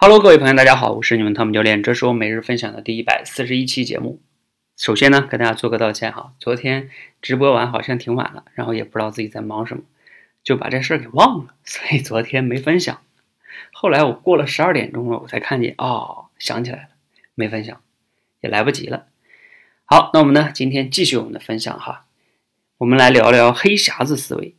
Hello，各位朋友，大家好，我是你们汤姆教练，这是我每日分享的第一百四十一期节目。首先呢，跟大家做个道歉哈，昨天直播完好像挺晚了，然后也不知道自己在忙什么，就把这事儿给忘了，所以昨天没分享。后来我过了十二点钟了，我才看见哦，想起来了，没分享，也来不及了。好，那我们呢，今天继续我们的分享哈，我们来聊聊黑匣子思维。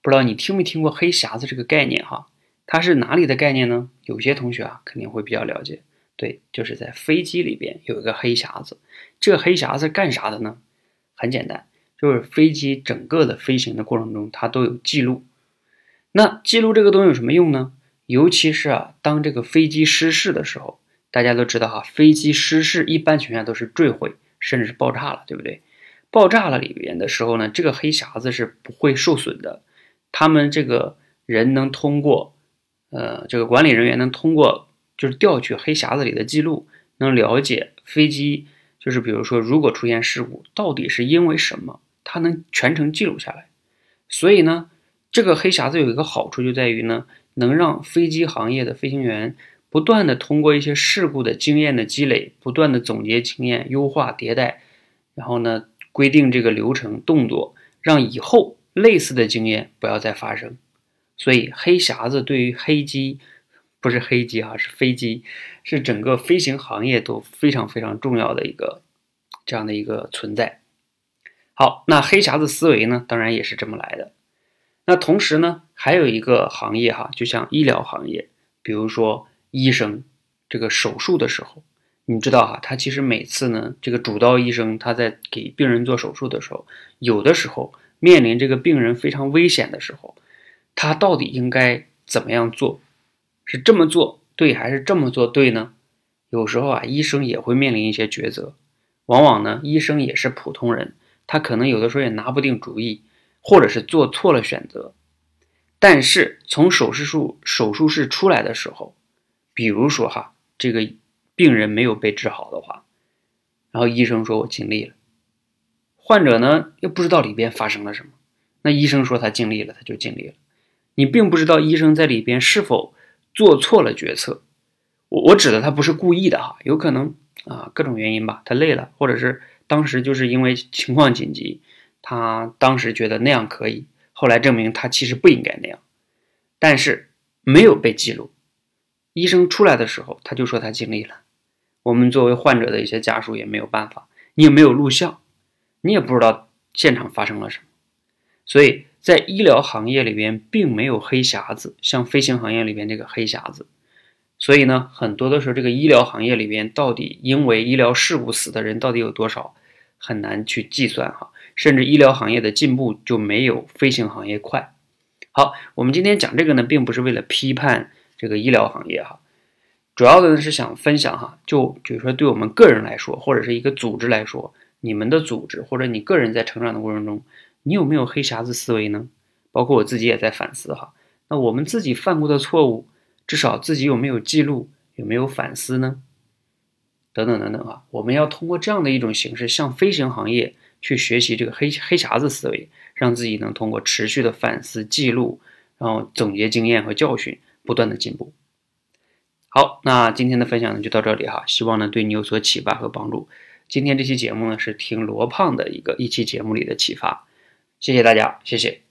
不知道你听没听过黑匣子这个概念哈？它是哪里的概念呢？有些同学啊肯定会比较了解，对，就是在飞机里边有一个黑匣子。这个黑匣子干啥的呢？很简单，就是飞机整个的飞行的过程中，它都有记录。那记录这个东西有什么用呢？尤其是啊，当这个飞机失事的时候，大家都知道哈，飞机失事一般情况下都是坠毁，甚至是爆炸了，对不对？爆炸了里边的时候呢，这个黑匣子是不会受损的。他们这个人能通过。呃，这个管理人员能通过就是调取黑匣子里的记录，能了解飞机就是比如说如果出现事故，到底是因为什么，他能全程记录下来。所以呢，这个黑匣子有一个好处就在于呢，能让飞机行业的飞行员不断的通过一些事故的经验的积累，不断的总结经验、优化迭代，然后呢规定这个流程动作，让以后类似的经验不要再发生。所以黑匣子对于黑机，不是黑机啊，是飞机，是整个飞行行业都非常非常重要的一个这样的一个存在。好，那黑匣子思维呢，当然也是这么来的。那同时呢，还有一个行业哈，就像医疗行业，比如说医生这个手术的时候，你知道哈，他其实每次呢，这个主刀医生他在给病人做手术的时候，有的时候面临这个病人非常危险的时候。他到底应该怎么样做？是这么做对还是这么做对呢？有时候啊，医生也会面临一些抉择。往往呢，医生也是普通人，他可能有的时候也拿不定主意，或者是做错了选择。但是从手术室手术室出来的时候，比如说哈，这个病人没有被治好的话，然后医生说我尽力了，患者呢又不知道里边发生了什么，那医生说他尽力了，他就尽力了。你并不知道医生在里边是否做错了决策，我我指的他不是故意的哈，有可能啊各种原因吧，他累了，或者是当时就是因为情况紧急，他当时觉得那样可以，后来证明他其实不应该那样，但是没有被记录，医生出来的时候他就说他尽力了，我们作为患者的一些家属也没有办法，你也没有录像，你也不知道现场发生了什么，所以。在医疗行业里边，并没有黑匣子，像飞行行业里边这个黑匣子，所以呢，很多的时候，这个医疗行业里边到底因为医疗事故死的人到底有多少，很难去计算哈。甚至医疗行业的进步就没有飞行行业快。好，我们今天讲这个呢，并不是为了批判这个医疗行业哈，主要的呢是想分享哈，就比如说对我们个人来说，或者是一个组织来说，你们的组织或者你个人在成长的过程中。你有没有黑匣子思维呢？包括我自己也在反思哈。那我们自己犯过的错误，至少自己有没有记录，有没有反思呢？等等等等啊，我们要通过这样的一种形式，向飞行行业去学习这个黑黑匣子思维，让自己能通过持续的反思记录，然后总结经验和教训，不断的进步。好，那今天的分享呢就到这里哈，希望呢对你有所启发和帮助。今天这期节目呢是听罗胖的一个一期节目里的启发。谢谢大家，谢谢。